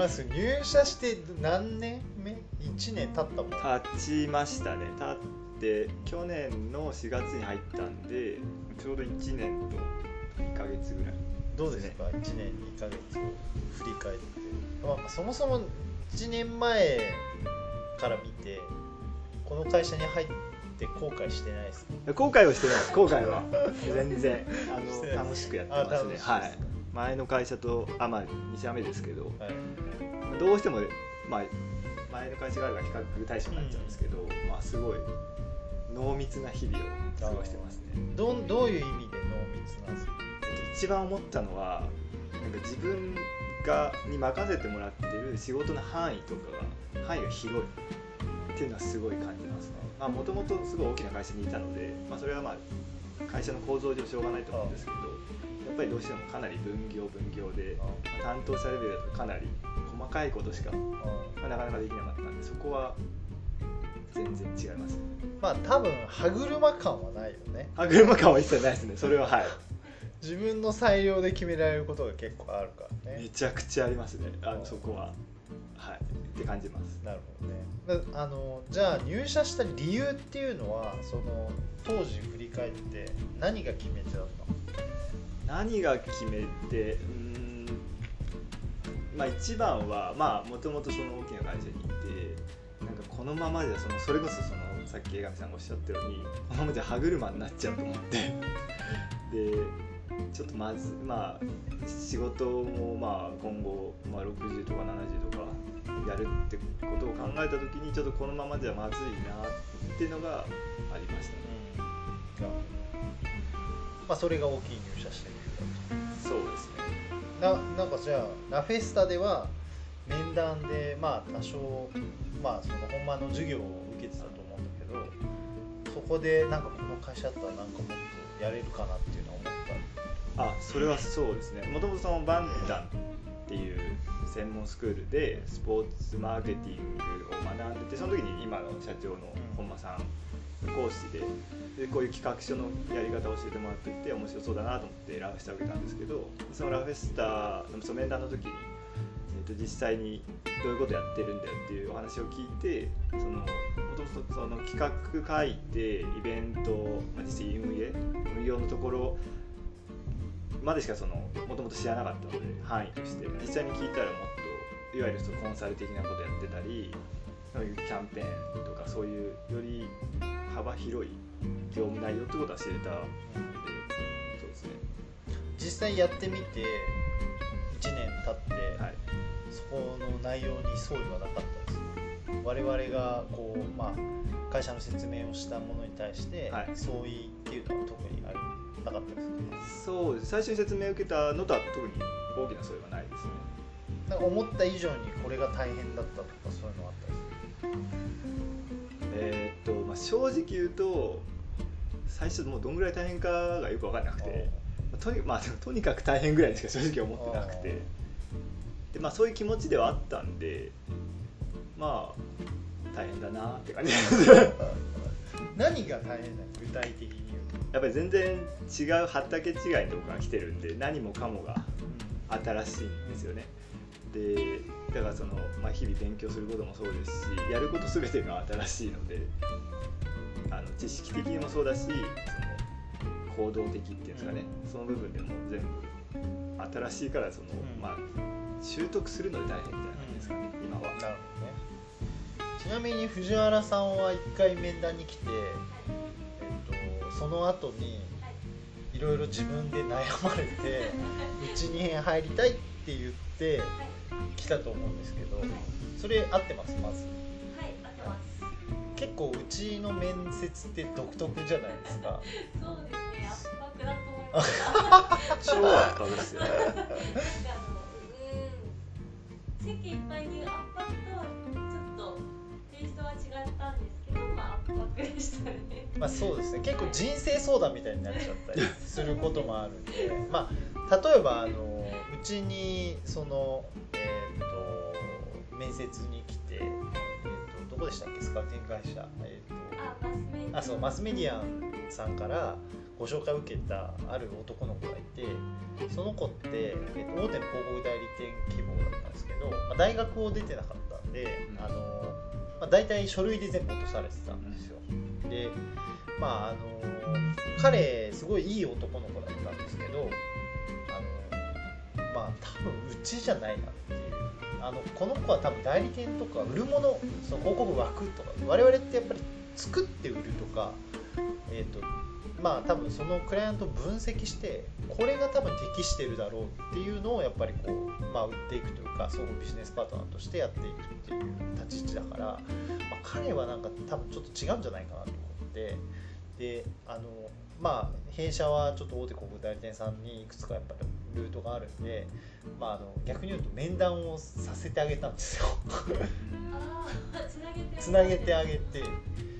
入社して何年目 ?1 年経ったもん。経ちましたね。経って去年の4月に入ったんでちょうど1年と1ヶ月ぐらい。どうですか？1年2ヶ月を振り返って、まあ、そもそも1年前から見てこの会社に入って後悔してないですか？後悔はしてないです。後悔は。全然。あの 楽しくやってますね。はい前の会社とあまあ2社目ですけどはい。どうしても、まあ、前の会社があるから比較対象になっちゃうんですけど、まあ、すごい濃密な日々を過ごしてますね。どんどういう意味で濃密なんですか？一番思ったのはなんか自分がに任せてもらってる仕事の範囲とかが範囲が広い。っていうのはすごい感じますね。もともとすごい大きな会社にいたので、まあ、それはまあ会社の構造上しょうがないと思うんですけどやっぱりどうしてもかなり分業分業で担当者レベルだとかなり細かいことしか、まあ、なかなかできなかったんでそこは全然違います。ねまあ多分歯車感はないよね。歯車感は一切ないですね。それははい。自分の裁量で決められることが結構あるからね。めちゃくちゃありますね。あのそこは。はい。って感じます。なるほどね。だあのじゃあ入社した理由っていうのはその当時振り返って何が決め手だったの？何が決めてうんまあ一番はまあもともとその大きな会社にいてなんかこのままじゃそのそれこそそのさっき江上さんがおっしゃったようにこのままじゃ歯車になっちゃうと思ってでちょっとまずまあ仕事もまあ今後、まあ、60とか70とかやるってことを考えた時にちょっとこのままじゃまずいなっていうのがありましたね。まあそれが大きい入社した理由そうですね。ななんかじゃあラフェスタでは面談でまあ多少まあその本番の授業を受けてたと思うんだけどそこでなんかこの会社だったらなんかもっとやれるかなっていうのは思った？あそれはそうですね。もともとそのバンダンっていう専門スクールでスポーツマーケティングを学んでてその時に今の社長の本間さん講師ででこういう企画書のやり方を教えてもらっていて面白そうだなと思ってラフェスタを受けたんですけどそのラフェスタのその面談の時に、えー、と実際にどういうことやってるんだよっていうお話を聞いてそのもともとその企画書いてイベント、まあ、実際運営運用のところまでしかもともと知らなかったので範囲として実際に聞いたらもっといわゆるコンサル的なことやってたりそういうキャンペーンとかそういうより幅広い業務内容ってことは知れたのでそうですね。実際やってみて1年経って、はい。そこの内容に相違はなかったです我々がこう、まあ、会社の説明をしたものに対して、はい。相違っていうのは特にありなかったですそうです。最初に説明を受けたのとは特に大きなそれはないですねなんか思った以上にこれが大変だったとかそういうのはあったりえーっと、まあ、正直言うと最初もうどんぐらい大変かがよく分からなくてとに,、まあ、とにかく大変ぐらいしか正直思ってなくてで、まあ、そういう気持ちではあったんでまあ大変だなって感じ。何が大変なの具体的に言うやっぱり全然違う畑違いのとこから来てるんで何もかもが新しいんですよねでだからその、まあ、日々勉強することもそうですしやること全てが新しいのであの知識的にもそうだしその行動的っていうんですかねその部分でも全部新しいからその、うん。まあ習得するので大変みたいな感じですかね、今は。なるほどね。ちなみに藤原さんは1回面談に来て、えっと、その後にいろいろ自分で悩まれて うちに入りたいって言って来たと思うんですけどそれ合ってます？まず。はい、合ってます。結構うちの面接って独特じゃないですか。そうですね、圧迫だと思いました。超圧迫ですよね。なんかあの、うん、席いっぱいに圧迫とはちょっとテイストは違ったんですけど、まあ圧迫でしたね。まあそうですね結構人生相談みたいになっちゃったりすることもあるんでまあ例えばあのうちにそのえっ、と面接に来て、えー、とどこでしたっけ？スカウティング会社、えー、あ、マスメディア。とあそうマスメディアンさんからこご紹介を受けたある男の子がいてその子って、えっと、大手の広告代理店希望だったんですけど、まあ、大学を出てなかったんで、うんあのまあ、大体書類で全部落とされてたんですよ。でまああの彼すごいいい男の子だったんですけどあのまあ多分うちじゃないなっていうあのこの子は多分代理店とか売るものその広告枠とか我々ってやっぱり作って売るとかえっ、とまあ多分そのクライアントを分析してこれが多分適してるだろうっていうのをやっぱりこう、まあ、売っていくというか相互ビジネスパートナーとしてやっていくっていう立ち位置だから、まあ、彼はなんか多分ちょっと違うんじゃないかなと思ってであのまあ弊社はちょっと大手広告代理店さんにいくつかやっぱりルートがあるんで、まあ、あの逆に言うと面談をさせてあげたんですよ。つなげてあげて、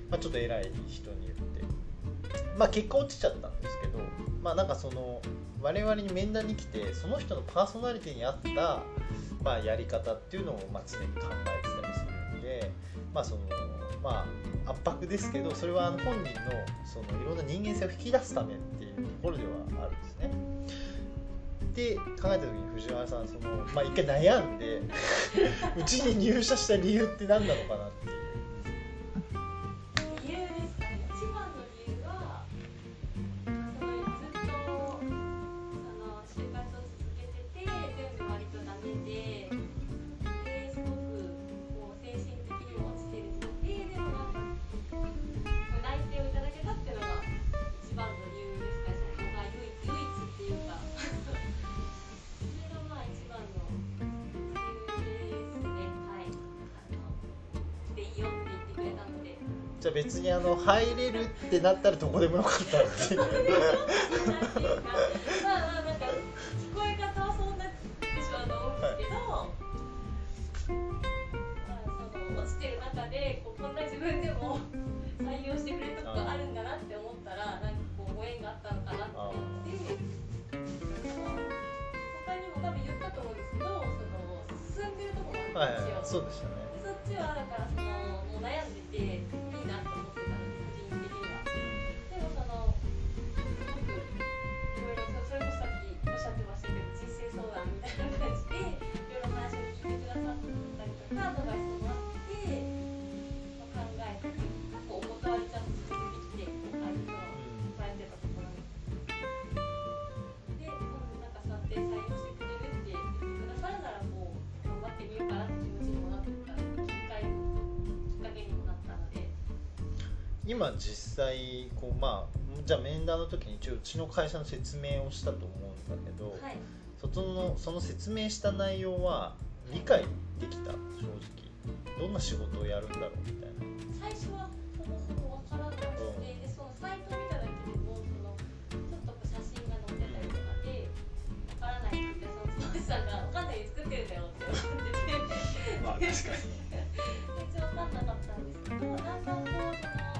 まあ、ちょっと偉い人に言ってまあ結果落ちちゃったんですけどまあなんかその我々に面談に来てその人のパーソナリティに合った、まあ、やり方っていうのをまあ常に考えてたりするんでまあそのまあ圧迫ですけどそれは本人のそのいろんな人間性を引き出すためっていうところではあるんですね。で考えた時に藤原さんそのまあ一回悩んで うちに入社した理由って何なのかなっていう。じゃあ別にあの入れるってなったらどこでもよかったっていう。まあまあなんか聞こえ方はそんなでしょうと思うけど、まあその落ちてる中でこうこんな自分でも採用してくれるとこがあるんだなって思ったらなんかこうご縁があったのかなって思って他にも多分言ったと思うんですけどその進んでるとこもあはいはいるんですよ。そうでしたね。でそっちはだからそのもう悩んでて今実際こうまあじゃあ面談の時に一応うちの会社の説明をしたと思うんだけど、はい。そのその説明した内容は理解できた？正直。どんな仕事をやるんだろうみたいな。最初はほぼほぼわからなくて、でそのサイトを見ただけでもそのちょっと写真が載ってたりとかでわからないってその当時さんがわかんないで作ってるんだよって思ってて。まあ確かに。全然わかんなかったんですけどだんだんこうその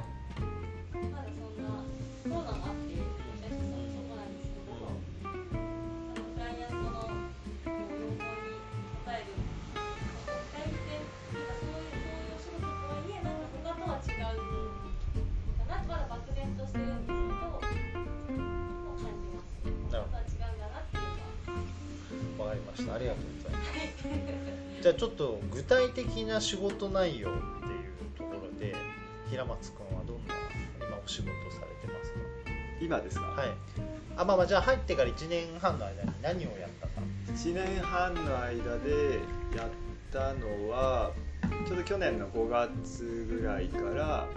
まだそんなコロナもあってえっていうかそういうそういうお仕事とはいえなんですけどはいわかりました。ありがとうございます。じゃあちょっと具体的な仕事内容っていうところで平松君今ですか、かはい。あまあまあじゃあ入ってから1年半の間に何をやったか。1年半の間でやったのはちょうど去年の5月ぐらいから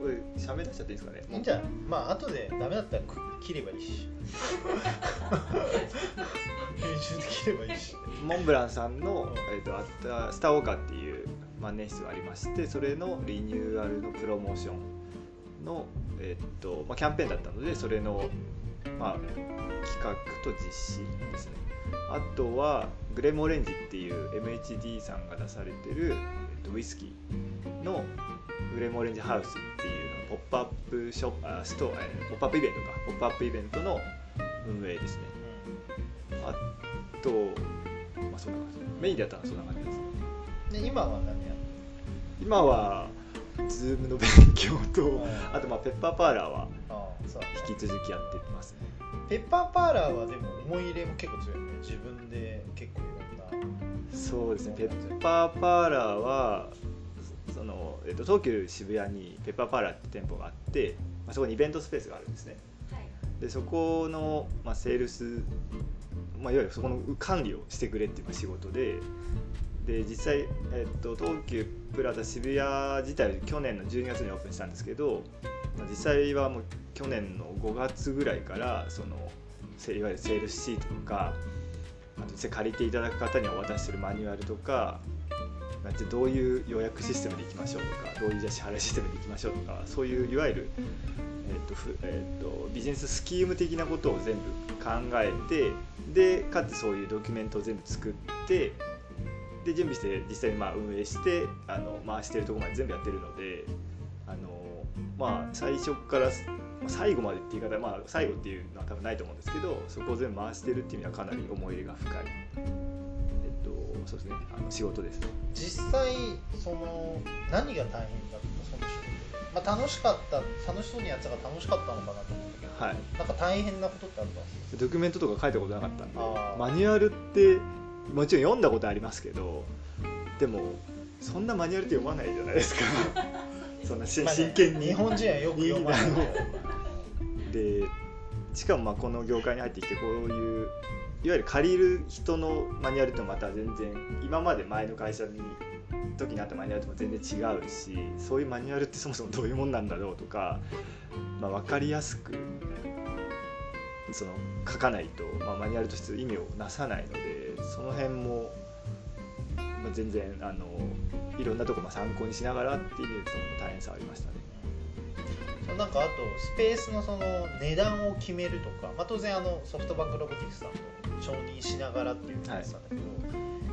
これ喋らせちゃっていいですかね？いいんじゃない？まあ後でダメだったらく切ればいいし。編集で切ればいいし。モンブランさんの、えー、とあったスターウォーカーっていう万年筆がありましてそれのリニューアルのプロモーションの、えーとまあ、キャンペーンだったのでそれの、まあ、企画と実施ですね。あとはグレモオレンジっていう MHD さんが出されてる、えー、とウイスキーのグレモオレンジハウスっていうのポップアップショップあスト、えーポップアップイベントか。ポップアップイベントの運営ですね。あと、まあ、そんな感じ。メインでやったのはそんな感じですね。で今は何や今は Zoom の勉強とうん。あとまあペッパーパーラーは引き続きやってますね。ペッパーパーラーはでも思い入れも結構強いよね。自分で結構いろんな。そうですね。ペッパーパーラーはその、えっと、東急渋谷にペッパーパーラーって店舗があって、まあ、そこにイベントスペースがあるんですね。はい。でそこの、まあ、セールス、まあ、いわゆるそこの管理をしてくれっていうのが仕事でで実際、えっと、東急プラザ渋谷自体去年の12月にオープンしたんですけど、実際はもう去年の5月ぐらいからそのいわゆるセールスシートとかあと実際借りていただく方にお渡しするマニュアルとかどういう予約システムでいきましょうとかどういう支払いシステムでいきましょうとかそういういわゆるえーとふえー、とビジネススキーム的なことを全部考えてでかつそういうドキュメントを全部作ってで準備して実際にまあ運営してあの回してるところまで全部やってるのであの、まあ、最初からまあ最後までっていう言い方、まあ、最後っていうのは多分ないと思うんですけどそこを全部回してるっていう意味ではかなり思い入れが深い、えっとそうですね、あの仕事ですね。実際その何が大変だったその仕事。で、まあ、楽しかった楽しそうにやってたから楽しかったのかなと思ったけど、はい。なんか大変なことってあったんですドキュメントとか書いたことなかったんでマニュアルってもちろん読んだことありますけどでもそんなマニュアルって読まないじゃないですか。そんな真剣に。日本人はよく読まない。でしかもまあこの業界に入ってきてこういういわゆる借りる人のマニュアルとまた全然今まで前の会社に時にあったマニュアルとも全然違うしそういうマニュアルってそもそもどういうもんなんだろうとか、まあ、分かりやすくその書かないと、まあ、マニュアルとして意味をなさないのでその辺も、まあ、全然あのいろんなとこまあ参考にしながらっていう意味で大変さありましたね。なんかあとスペースのその値段を決めるとか、まあ、当然あのソフトバンクロボティクスさんと承認しながらっていう感じなんだけど、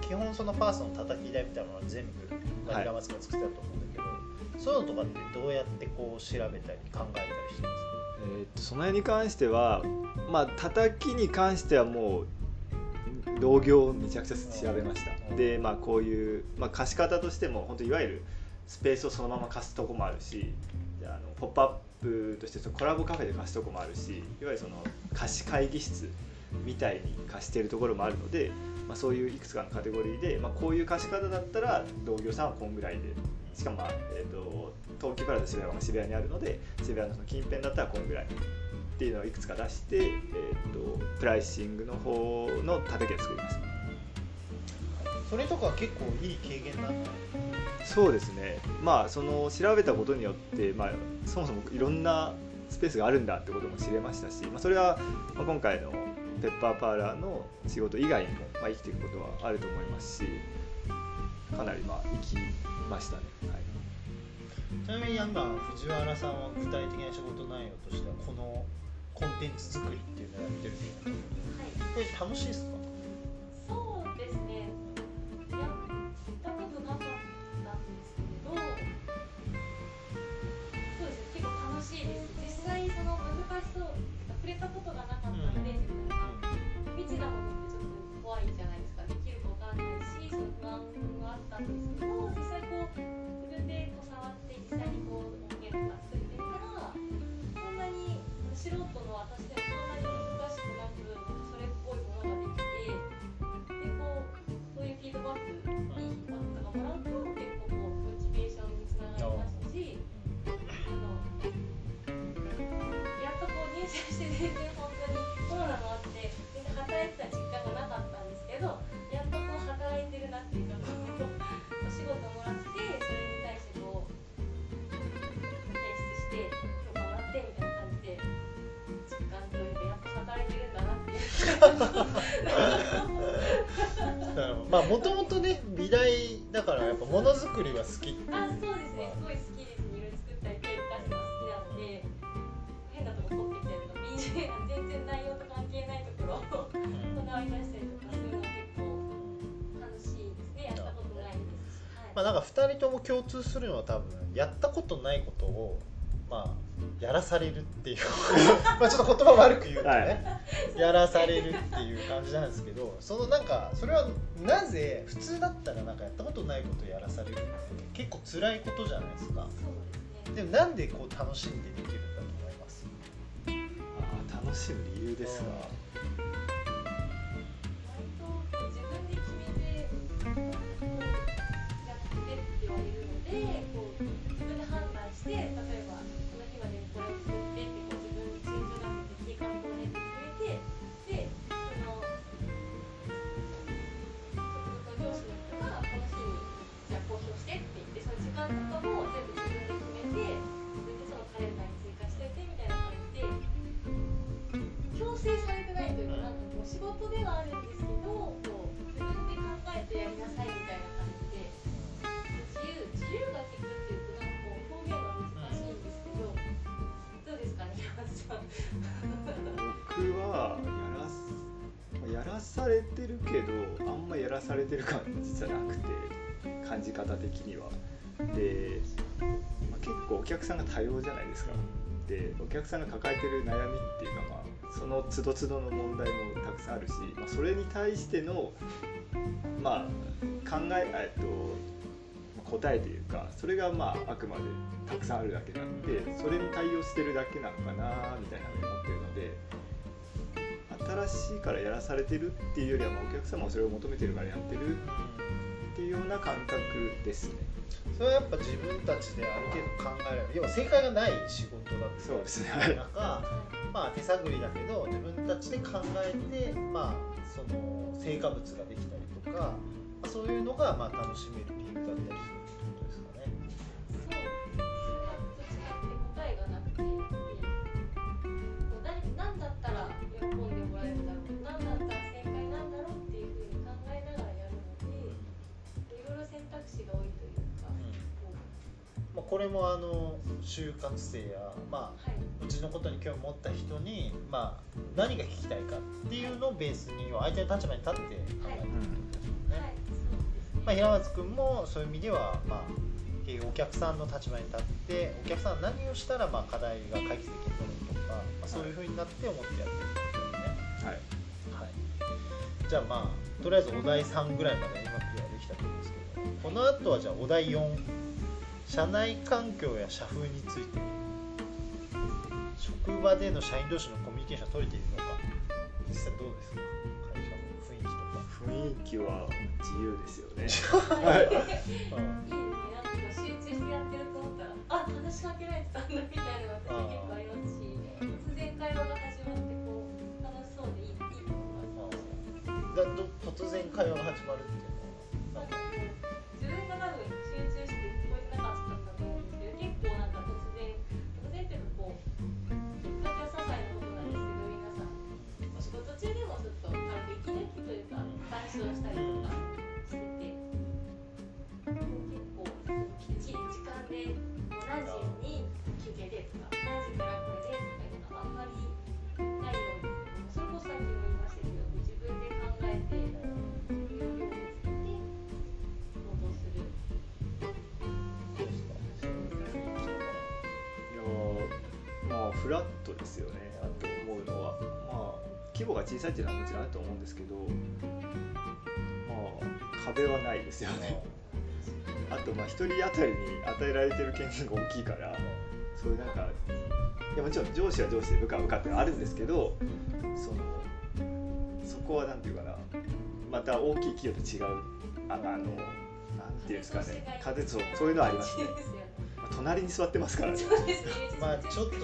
基本そのファーストの叩き台みたいなものは全部マニラマスクが作ってたと思うんだけど、そういうのとかってどうやってこう調べたり考えたりしてますか？えーっとその辺に関してはまあ叩きに関してはもう同業をめちゃくちゃ調べました。でまあこういう、まあ、貸し方としても本当いわゆるスペースをそのまま貸すとこもあるしであのポップアップとしてそのコラボカフェで貸すとこもあるしいわゆるその貸し会議室みたいに貸しているところもあるので、まあ、そういういくつかのカテゴリーで、まあ、こういう貸し方だったら同業さんはこんぐらいでしかも、まあえー、と東急プラザ渋谷は渋谷にあるので渋谷のその近辺だったらこんぐらいっていうのをいくつか出して、えー、とプライシングの方の叩きを作りますそれとか結構いい経験だったそうですね。まあその調べたことによって、まあ、そもそもいろんなスペースがあるんだってことも知れましたし、まあ、それは、まあ、今回のペッパーパーラーの仕事以外にも、まあ、生きていくことはあると思いますしかなりまあ生きましたね、はい、ちなみに今藤原さんは具体的な仕事内容としてはこのコンテンツ作りっていうのをやってるっていうこはいとでこれ楽しいですか？そうですね。やったことなかったんですけど、そうですね。結構楽しいです。実際その難しそう、触れたことがなかったので、自分が未知なものってちょっと怖いじゃないですか。できるかわかんないし、その不安はあったんですけど、実際こう自分でこう触って実際にこう音源とか作ってみたら、そんなに素人の私 まあもともとね美大だからやっぱものづくりは好きあ、そうですね。すごい好きです。いろいろ作ったり、テープ出すのが好きなので、変なとこ取ってきたりとか、全然内容と関係ないところをこだわり出したりとかするのは結構楽しいですね。やったことないですし。まあなんか2人とも共通するのは多分やったことないことをまあやらされるっていう。まあちょっと言葉悪く言うとね、はい。やらされるっていう感じなんですけどそのなんかそれはなぜ普通だったらなんかやったことないことをやらされるって結構辛いことじゃないですか。ですね。でもなんでこう楽しんでできるんだと思います？楽しむ理由ですが、割と自分で決めてこうやってって言われるのでこう自分で判断して例えばこの日までにこれを作ってってこう自分にチームがけて計画を練って決めてでその上司の人がこの日にじゃあ公表してって言ってその時間とかも全部自分で決めて自分でそのカレンダーに追加しててみたいな感じで。強制されてないというか、なんかこう仕事でされてるけどあんまやらされてる感実はなくて感じ方的には。で、まあ、結構お客さんが多様じゃないですか。でお客さんが抱えてる悩みっていうかまあその都度都度の問題もたくさんあるし、まあ、それに対してのまあ考ええっと答えというかそれがまああくまでたくさんあるだけなんでそれに対応してるだけなのかなみたいな新しいからやらされてるっていうよりはまあお客様もそれを求めてるからやってるっていうような感覚ですね。それはやっぱ自分たちである程度考えられる要は正解がない仕事だってそうですねはい中まあ手探りだけど自分たちで考えてまあその成果物ができたりとか、まあ、そういうのがまあ楽しめる理由だったりするってことですかね。そう、どっちかって答えがなくて、まあ、これもあの就活生や、まあ、はい。うちのことに興味を持った人に、まあ、何が聞きたいかっていうのをベースに相手の立場に立って考えてるんですよね。はい、そうですね。まあ、平松君もそういう意味では、まあ、お客さんの立場に立ってお客さんは何をしたらまあ課題が解決できるのかとか、まあ、そういうふうになって思ってやってるんですよね。はいはい、じゃあまあとりあえずお題3ぐらいまで今クリアできたと思うんですけどこの後はじゃあお題4社内環境や社風について職場での社員同士のコミュニケーション取れているのか実際どうですか？会社の雰囲気とか。雰囲気は自由ですよね。はい集中してやってると思ったら、あ、話しかけられてたんだみたいな結構ありますし、突然会話が始まってこう楽しそうでいいいいと思いま突然会話が始まるってか話をしたりとかしてて結構きっちり時間で何時に休憩でとか何時からこれでとかいうのあんまりないようにそれこそさっきも言いましたけど自分で考えて要領をつけて行動するどうですかいやーまあフラットですよね。規模が小さいっていうのはもちろんあると思うんですけどまあ壁はないですよね。あとまあ一人当たりに与えられてる権限が大きいからそういうなんかいやもちろん上司は上司で部下は部下ってのはあるんですけどそのそこはなんていうかなまた大きい企業と違うあのあのなんていうんですかね風そうそういうのはありますね。隣に座ってますからね。まあちょっと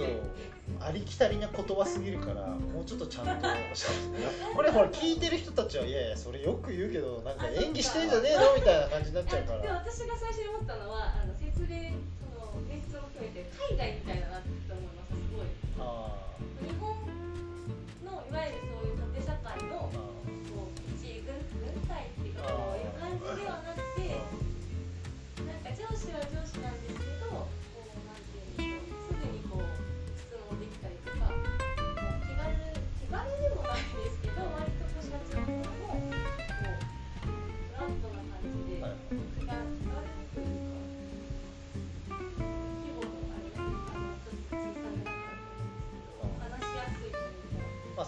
ありきたりな言葉すぎるからもうちょっとちゃんとしゃべ これほら聞いてる人たちはいやいやそれよく言うけどなんか演技してんじゃねえのみたいな感じになっちゃうかでもら私が最初に思ったのはあの説明その演出も含めて海外みたいだなって思います。すごい。あ日本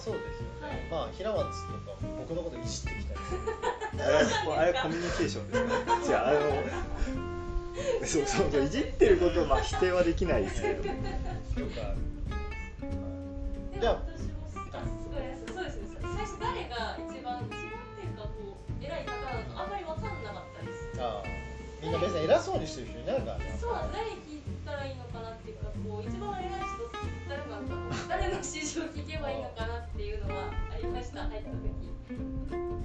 そうですよね、はい、まあ平松とか僕のこといじってきたりする。あれコミュニケーションです。じゃああのそう。そういじってることをまあ否定はできないですけどよくあるそうですね。最初誰が一番一番っていうかこう偉い方だとあんまり分かんなかったです。ああ。みんな別に偉そうにしてる人いないからねそう誰聞いたらいいのかなっていうかこう一番偉い人誰の指示を聞けばいいのかなっていうのはありました入った時。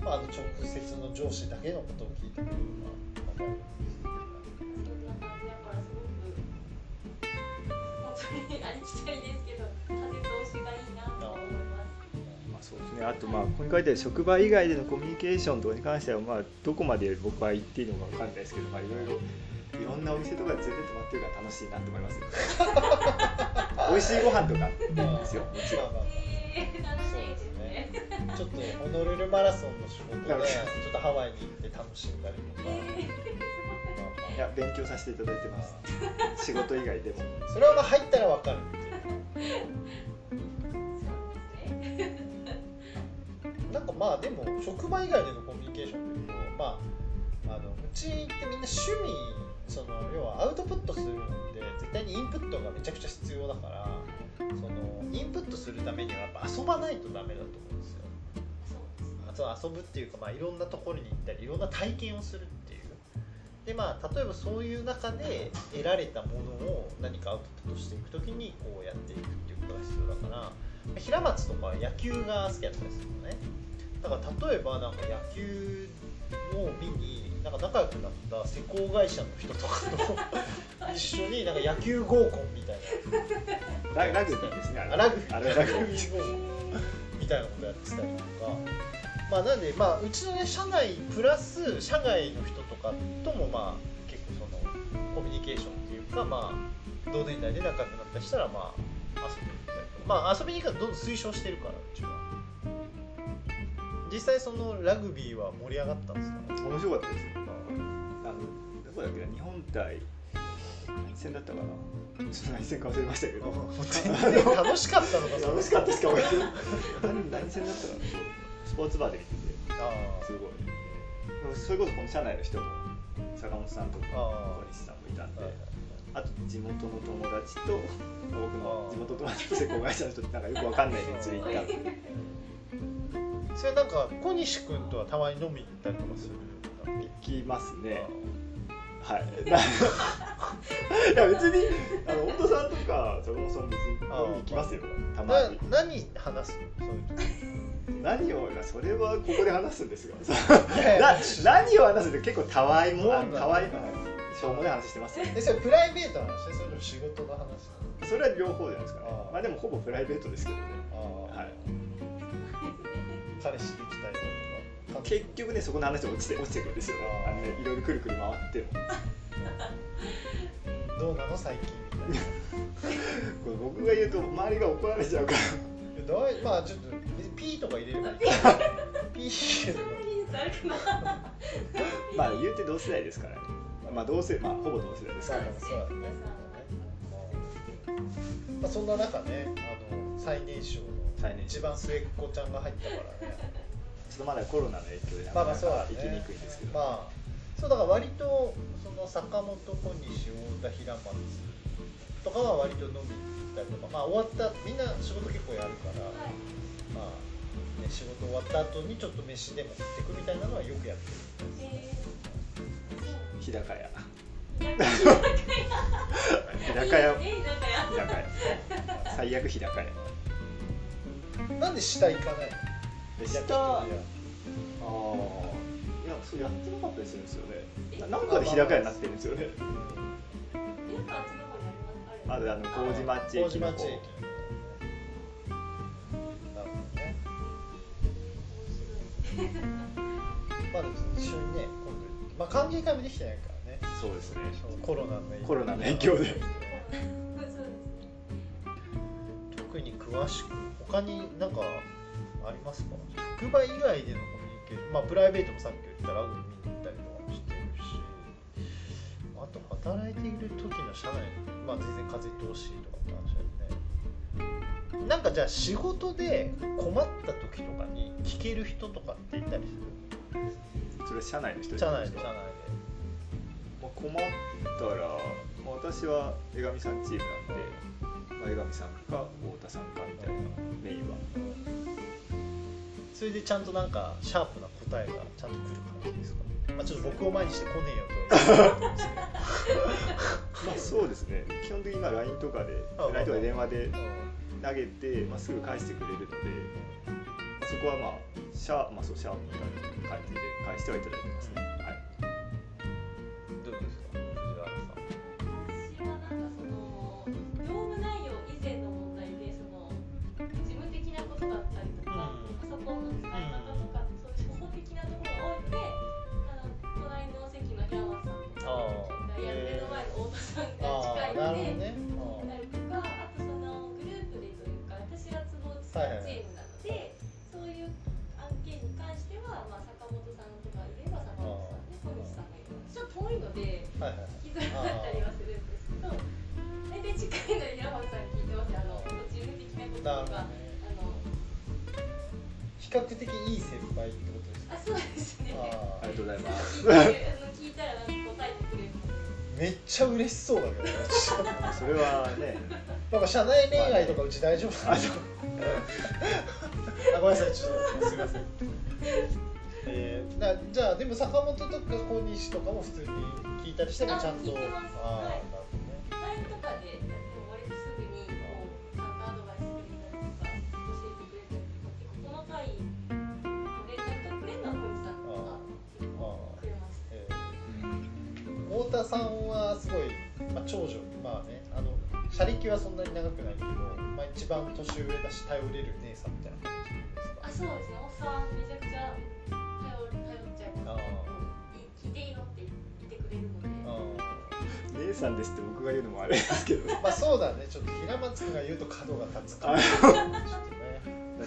まあ、あの直接の上司だけのことを聞いてくれるのはそんな感じだからすごく本当にありきたりですけど風通しがいいなと思います。まあ、そうですね。あとまあここに書いてある職場以外でのコミュニケーションとかに関してはまあどこまで僕は言っていいのか分かんないですけどまあいろいろいろんなお店とか連れてってもらってるから楽しいなと思いますよ。美味しいご飯とかですよ。もちろんまあ。まあまあえー、楽しいですね。ちょっとホノルルマラソンの仕事でちょっとハワイに行って楽しんだりとか、いや勉強させていただいてます。仕事以外でも。それはまあ入ったら分かる。っていうなんかまあでも職場以外でのコミュニケーションというとまああのうちってみんな趣味その要はアウトプットするのって絶対にインプットがめちゃくちゃ必要だからそのインプットするためにはやっぱ遊ばないとダメだと思うんですよ。そう遊ぶっていうか、まあ、いろんなところに行ったりいろんな体験をするっていう。でまあ例えばそういう中で得られたものを何かアウトプットしていくときにこうやっていくっていうことが必要だから平松とかは野球が好きだったりするのね。だから例えばなんか野球を見になんか仲良くなった施工会社の人とかと一緒になんか野球合コンみたいな。ララグビーですねあラグビー。あれラグビー。みたいなことやってたりとかまあなんでまあうちのね社内プラス社外の人とかともまあ結構そのコミュニケーションっていうかまあ同年代で仲良くなったりしたらまあ遊びに行ったりとか。まあ遊びに行くからどんどん推奨してるからうちは実際そのラグビーは盛り上がったんですか？面白かったですよあのどこだっけな日本対何戦だったかな？ちょっと何戦か忘れましたけど。楽しかったのか楽しかったしか覚えてない何何戦だったかな？スポーツバーで見てて。あすごい。それこそこの社内の人も坂本さんとか小西さんもいたんで。ああと地元の友達と僕の地元友達と施工会社の人ってなんかよくわかんないで連れ行ったそれなんか小西君とはたまに飲みに行ったりとかする行きますね。はい。な いや別にあの太田さんとか坂本さん別に飲みに行きますよ。たまなに何話すの？そういう時。何をそれはここで話すんですよ。何を話すって結構たわいもたわいしょうもない話してますよえそれプライベートの話？それとも仕事の話？それは両方じゃないですかね。まあでもほぼプライベートですけどね。ああ、はい彼氏できたりとか。結局ねそこの話落ちて落ちてくるんですよ。ねあのねいろいろくるくる回って。も どうなの？最近みたいな。これ僕が言うと周りが怒られちゃうから。だいまあちょっとピーとか入れればいい。ピー入れればいいいいですあるか。なまあ言うて同世代ですからね。まあ同世まあほぼ同世代ですからそうだね。まあそんな中ねあの最年少の最年少一番末っ子ちゃんが入ったからね。ちょっとまだコロナの影響でなかなか行きにくいんですけど、まあそうだから割とその坂本小西太田平松とかは割と飲みに行ったりとか。まあ終わったみんな仕事結構やるから、はい。まあ、ね、仕事終わった後にちょっと飯でも食ってくみたいなのはよくやってる。え日高屋。ー、日高屋。えー、なんかや日高屋。最悪日高屋なんで下行かないの？下。屋ああいやそうやってなかったりするんですよね。ななんかで日高屋になってるんですよね。まりますだあの麹町駅の方麹町駅なるほどね。まだ一緒にね今度まあ歓迎会もできてないからね。そうですね。コロナの影響コロナの影響で。特に詳しく他になんかありますか？職場以外でのコミュニケーションまあプライベートもさっき言ったラグビー見に行ったりとかもしてるしあと働いている時の社内のまあ全然風通しとかって話だよね。なんかじゃあ仕事で困った時とかに聞ける人とかっていたりそれは社内の人する社内で社内まあ、困ったら、まあ、私は江上さんチームなんで、まあ、江上さんか太田さんかみたいなメインは。でそれでちゃんとなんかシャープな答えがちゃんと来る感じですか？まあ、ちょっと僕を前にして来ねえよと まあそうですね。基本的にまあ LINE とかであ LINE とか電話でうん投げて、まあ、すぐ返してくれるので、まあ、そこはまあシャーまあそうシャープな感じで返してはいただいてますね、チームなので、そういう案件に関しては、まあ、坂本さんとかいれば坂本さんで、小西さんがいれば、ちょっと遠いので、聞きづらかったりはするんですけど、大体近いので、山本さん聞いてますあの、事務的なこととか、あねの、比較的いい先輩ってことですか？あ、そうですね。あーありがとうございます。聞いてあの聞いたらなんか答えてくれる。めっちゃ嬉しそうだけどね。それはね。なんか社内恋愛とかうち大丈夫なんですか あごめんなさいちょっとすみません。えー、なじゃあでも坂本とか小西とかも普通に聞いたりしてもちゃんと。あ聞いてますあーはい。なるほどね LINE とかで割とすぐにこうちゃんとアドバイスくれたりとか教えてくれたりとか結構細かい連れるのは小西さんとか結構くれましたえー。太田さんはすごい、まあ、長女の車歴はそんなに長くないけど、まあ、一番年上だし頼れる姉さんみたいな感じですか？あそうですねおっさんめちゃくちゃ頼頼っちゃいあますい聞いていいのって言ってくれるので。あ姉さんですって僕が言うのもあれですけどーまあそうだねちょっと平松君が言うと角が立つかあらちょっとね。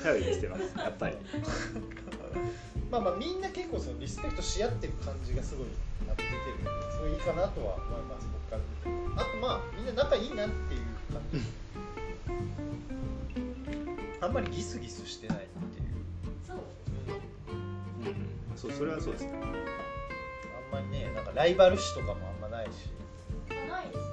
頼りにしてます。やっぱり まあまあみんな結構そのリスペクトし合ってる感じがすごい出てるんですごいいいかなとは思います僕から見てあとまあみんな仲いいなっていう感じ。あんまりギスギスしてないっていう、そう。ですねうん。そうそれはそうです。ねあんまりねなんかライバル視とかもあんまないし。まあないです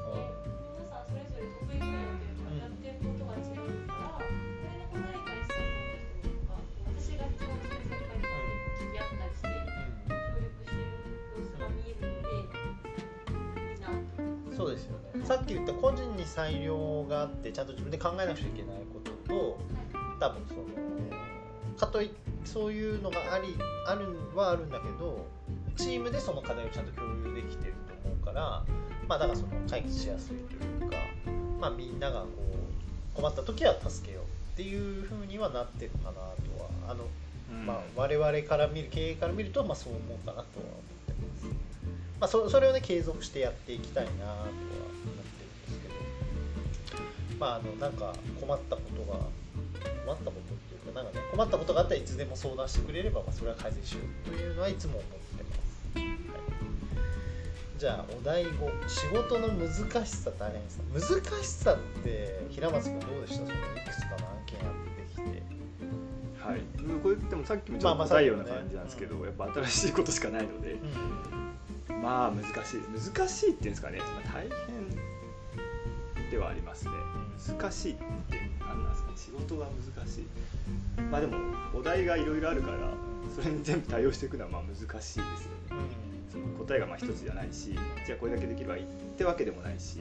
そうですよね。さっき言った個人に裁量があってちゃんと自分で考えなくちゃいけないことと多分そのかといそういうのがありあるはあるんだけどチームでその課題をちゃんと共有できてると思うからまあだからその解決しやすいというかまあみんながこう困った時は助けようっていう風にはなってるかなとはあの、まあ、我々から見る経営から見るとまあそう思うかなとは思ってまあ、そそれをね継続してやっていきたいなとは思ってるんですけどまああのなんか困ったことが困ったことっていうかなんかね困ったことがあったらいつでも相談してくれれば、まあ、それは改善しようというのはいつも思ってます、はい、じゃあお題5仕事の難しさ大変さ難しさって平松君どうでした？そのいくつかの案件やってきて。はい、これでもさっきもちょまあまあっと答えような感じなんですけど、やっぱ新しいことしかないので、うんまあ難しい難しいっていうんですかね、まあ、大変ではありますね。難しいって何なんですかね仕事が難しい。まあでもお題がいろいろあるからそれに全部対応していくのはまあ難しいですよね。その答えがまあ一つじゃないしじゃあこれだけできればいいってわけでもないし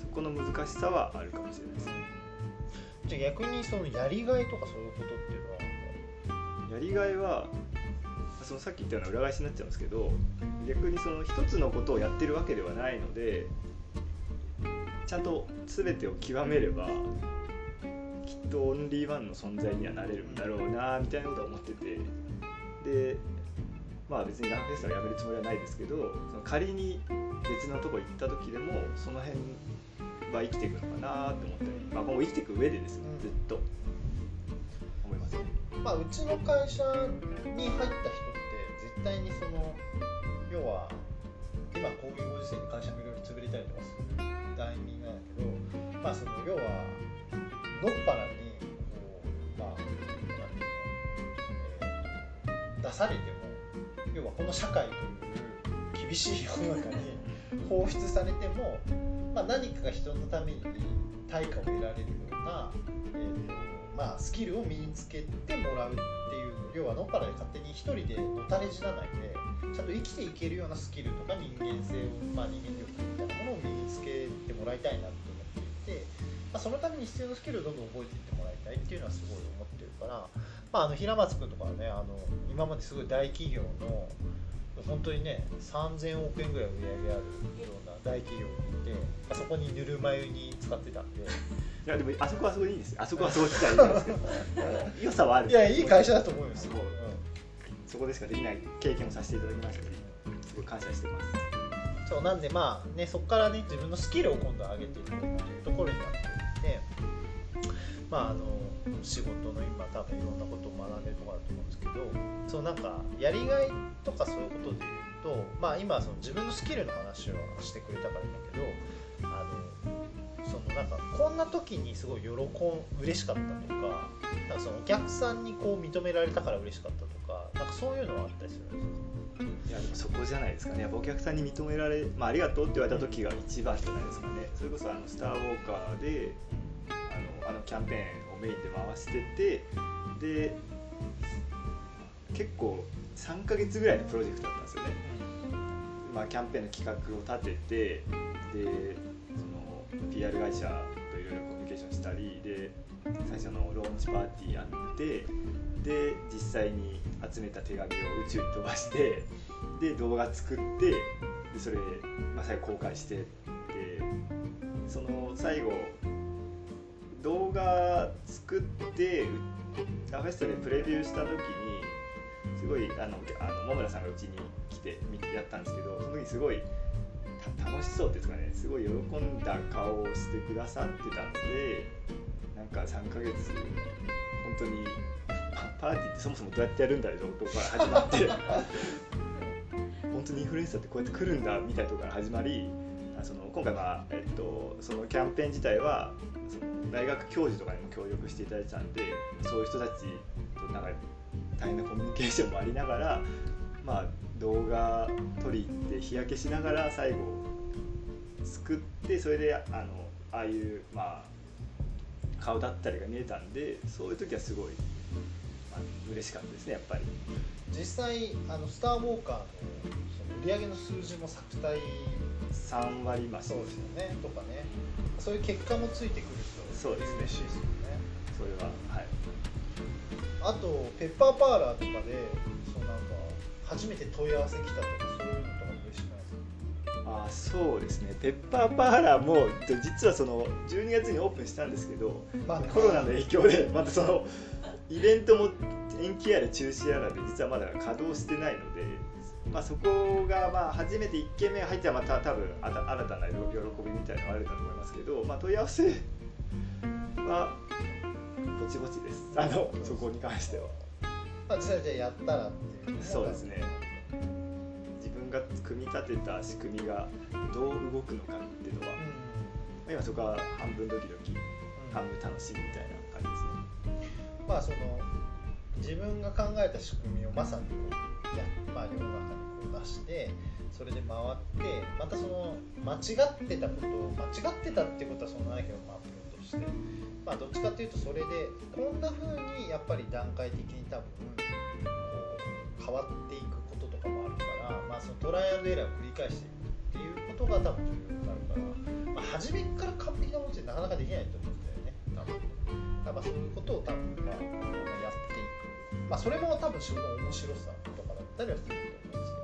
そこの難しさはあるかもしれないですね。じゃあ逆にそのやりがいとかそういうことっていうのはやりがいはそのさっき言ったような裏返しになっちゃうんですけど逆にその一つのことをやってるわけではないのでちゃんと全てを極めればきっとオンリーワンの存在にはなれるんだろうなみたいなことは思ってて。でまあ別にランフェスタをやめるつもりはないですけどその仮に別のとこ行った時でもその辺は生きていくのかなって思ったり、まあ、今後生きていく上でですねずっと思いますね。まあ、うちの会社に入った人対にその要は今こういうご時世で会社もいろいろ潰れたりとかするタイミングなんだけど、まあ、その要はのっぱらにこう、まあなんていうのえー出されても要はこの社会という厳しい世の中に 放出されても、まあ、何かが人のために対価を得られるような、えーとまあ、スキルを身につけてもらうっていう要はのっぱらで勝手に一人でのたれ死なないでちゃんと生きていけるようなスキルとか人間性を、まあ、人間力みたいなものを身につけてもらいたいなと思っていて、まあ、そのために必要なスキルをどんどん覚えていってもらいたいっていうのはすごい思ってるから、まあ、あの平松君とかはねあの今まですごい大企業の本当にね3000億円ぐらい売り上げあるような大企業にいてあそこにぬるま湯に使ってたんで。いやでもあそこはそこでいいですよ。あそこはそうしたらいですけど良さはある。いやいい会社だと思います。よ、そうそこでしかできない経験をさせていただきましたすごい感謝してます。うんそうなんでまあねそこからね自分のスキルを今度上げていくっていうところになっていってまああの仕事の今多分いろんなことを学んでるところだと思うんですけどそうなんかやりがいとかそういうことで言うとまあ今その自分のスキルの話をしてくれたからだけどあのそのなんかこんな時にすごい喜ん嬉しかったとかなんかそのお客さんにこう認められたから嬉しかったとかなんかそういうのはあったりするんですか？いやでもそこじゃないですかね。やっぱお客さんに認められ、まあ、ありがとうって言われた時が一番じゃないですかね。それこそあのスター・ウォーカーであのキャンペーンをメインで回しててで結構3ヶ月ぐらいのプロジェクトだったんですよね、まあ、キャンペーンの企画を立ててでその PR 会社といろいろコミュニケーションしたりで最初のローンチパーティーやってで実際に集めた手紙を宇宙に飛ばしてで動画作ってでそれ、まあ、最後公開してでその最後動画作ってアフェストでプレビューした時にすごいあのあの桃村さんがうちに来てやったんですけどその時すごい楽しそうっていうんですかねすごい喜んだ顔をしてくださってたのでなんか3ヶ月本当にパーティーってそもそもどうやってやるんだろうとこから始まって本当にインフルエンサーってこうやって来るんだみたいなところから始まりその今回は、えっと、そのキャンペーン自体は大学教授とかにも協力していただいたんでそういう人たちとなんか大変なコミュニケーションもありながら、まあ、動画撮り行って日焼けしながら最後作ってそれであのああいう、まあ、顔だったりが見えたんでそういう時はすごい、まあ、嬉しかったですねやっぱり。実際あのスター・ウォーカーのその売り上げの数字も作体3割増し。そうですよね。とかね。そういう結果もついてくるとそうですね。嬉しいですよね。それははい。あとペッパーパーラーとかでそうなんか初めて問い合わせ来たとかそういうのとか嬉しくないですか？あーそうですね。ペッパーパーラーもで実はその12月にオープンしたんですけどまあねコロナの影響でまたそのイベントも延期やら中止やらで実はまだ稼働してないので、まあ、そこがまあ初めて1件目が入ったらまた多分あた新たな喜びみたいなのがあるかと思いますけど、まあ、問い合わせはぼちぼちです。あのそこに関しては。まあ実際じゃあやったらっていう。のもそうですね。自分が組み立てた仕組みがどう動くのかっていうのは、まあ今そこは半分ドキドキ半分楽しみみたいな感じですね。まあその自分が考えた仕組みをまさにこうや、まあ、世の中にこう出してそれで回ってまたその間違ってたことを間違ってたってことはそんなないけどまあプロとしてまあどっちかっていうとそれでこんな風にやっぱり段階的に多分こう変わっていくこととかもあるから、まあ、そのトライアンドエラーを繰り返していくっていうことが多分重要になるから、まあ、初めから完璧なものってなかなかできないと思うんだよね多分。やっぱそういうことを多分まあやってまあそれも多分仕事の面白さとかだったりはすると思うんです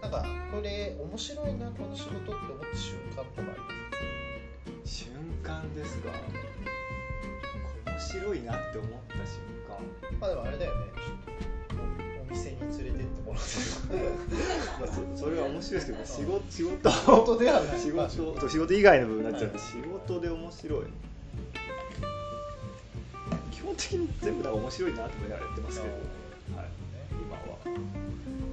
けどなんかこれ面白いなこの仕事って思った瞬間とかあります？瞬間ですが面白いなって思った瞬間。まあでもあれだよね。ちょっとおお店に連れてってもらってまあそそれは面白いですけど仕事仕事。仕事ではない。仕まあ事。そう仕事以外の部分になっちゃって仕事で面白い基本的に全部だから面白いなと思いながらやってますけど、はい、今は。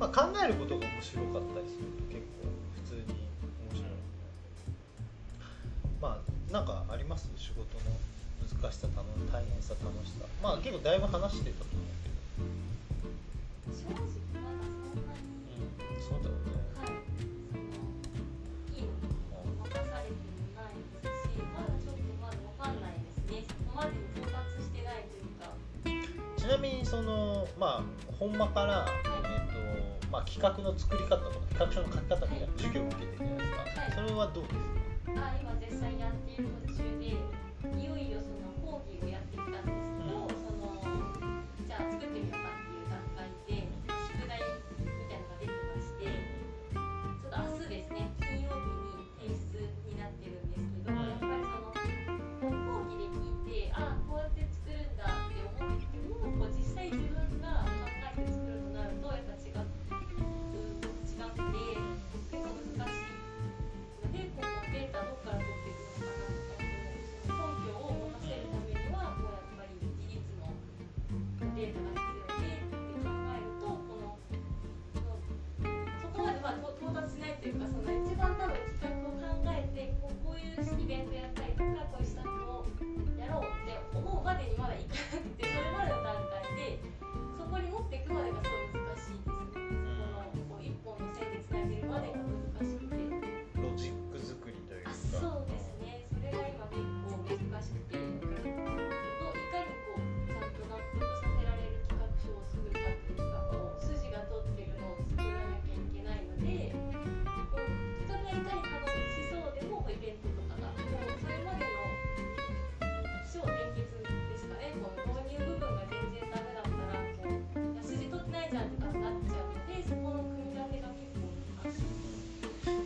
まあ、考えることが面白かったりすると結構普通に面白い、まあなんかあります仕事の難しさ楽大変さ楽しさ。まあ結構だいぶ話してたと思うけど。正直まだそんなに、うんそうだそのまあ本間から、えっとまあ、企画の作り方とか企画書の書き方みたいな授業を受けてるじゃないですか、はい。それはどうですか？あ今絶賛やっている途中で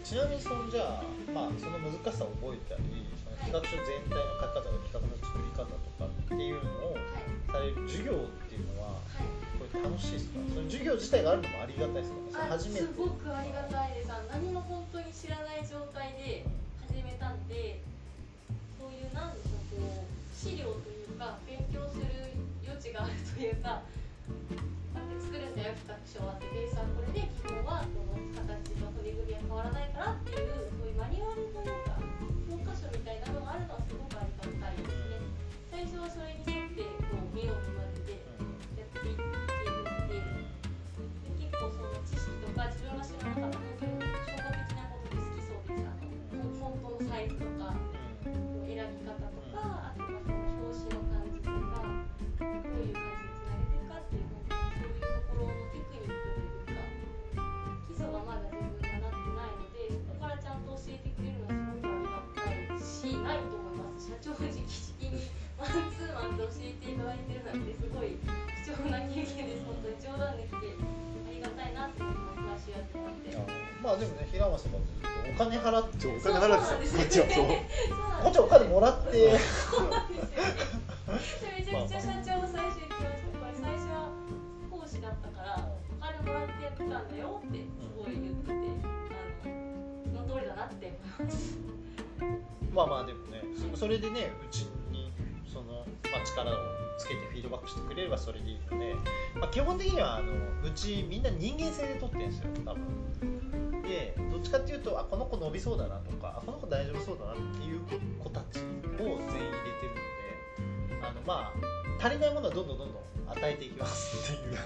ちなみにそのじゃあ、まあ、その難しさを覚えたりその企画書全体の書き方とか企画の作り方とかっていうのをはいされる授業っていうのははい。これ楽しいですか？その授業自体があるのもありがたいですか？あそれ初めて。すごくありがたいです。何も本当に知らない状態で始めたんでそういうなんでしょうこう資料というか勉強する余地があるというか作るんだよ企画書はってベースはこれではこの形の骨組みは変わらないからっていうそういうマニュアルというか教科書みたいなのがあるのはすごくありがたいですね最初はそれに沿ってこう目を見まねてやっていってるのでで結構その知識とか自分が知らなかった本当に初歩的なことで好きそうですあのフォントのサイズとか選び方とかあとはマンツーマンで教えていただいてるなんてすごい貴重な経験です本当に冗談できてありがたいなって思いますやってもらって。まあでもね平松さんもお金払ってお金払ってたこっちはそうこっちはお金もらってそうなんですよね。めちゃくちゃ社長も最初言ってました。これ最初は講師だったからお金もらってやってたんだよってすごい言ってて、あのその通りだなって思います。まあまあでもねそそれでねうちまあ、力をつけてフィードバックしてくれればそれでいいので、まあ、基本的にはあのうちみんな人間性で取ってるんですよ多分。でどっちかっていうとあこの子伸びそうだなとかあこの子大丈夫そうだなっていう子たちを全員入れてるのであのまあ足りないものはどんどんどんどん与えていきますっていう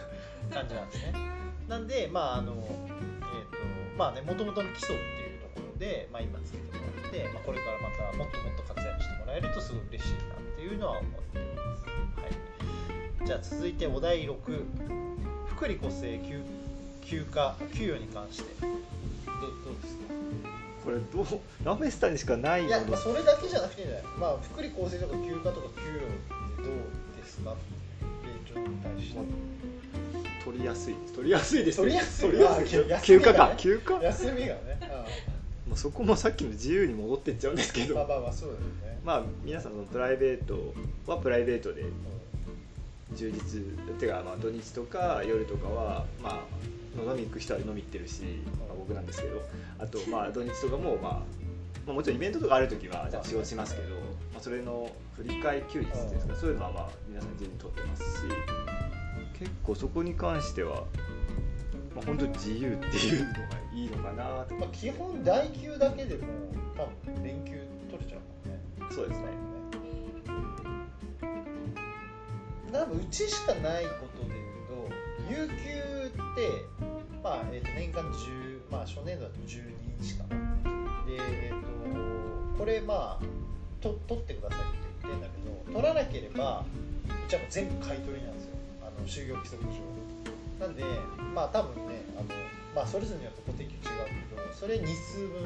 感じなんですね。なんでまああのえっ、とまあね元々の基礎っていうところで、まあ、今つけてもらって、まあ、これからまたもっともっと活躍してもらえるとすごい嬉しいなっていうのは思っています、はい、じゃあ続いてお題6福利厚生休休暇給与に関して。どどうですか？これどうラフェスタにしかないいや、まあ、それだけじゃなくていいんじゃないまあ福利厚生とか休暇とか給与ってどうですか？現状に対して。取りやすい。取りやすいです取りやすい。取りやすい。あ休暇か休休暇？休みがね、もうそこもさっきの自由に戻ってっちゃうんですけうん、ど。まあまあまあそうだよね、まあ皆さんのプライベートはプライベートで充実。てかまあ土日とか夜とかはまあ飲み行く人は飲み行ってるし、まあ、僕なんですけど。あとまあ土日とかもまあまあもちろんイベントとかある時はじゃあ仕事しますけど、まあ、それの振り替え休日っていうんですかそういうのはまあ皆さん自由に取ってますし結構そこに関しては、まあ、本当に自由っていうのがいいのかなと。まあ、基本代休だけでも多分連休取れちゃうもんね。そうですね。多分うちしかないことで言うと有給って、まあえー、と年間10、まあ、初年度だと12日かで、えー、とこれまあと取ってくださいって言ってんだけど取らなければうちはもう全部買い取りなんですよ。あの就業規則上。なんでまあ多分ねあのまあそれぞれによって固定給違うけどそれ日数分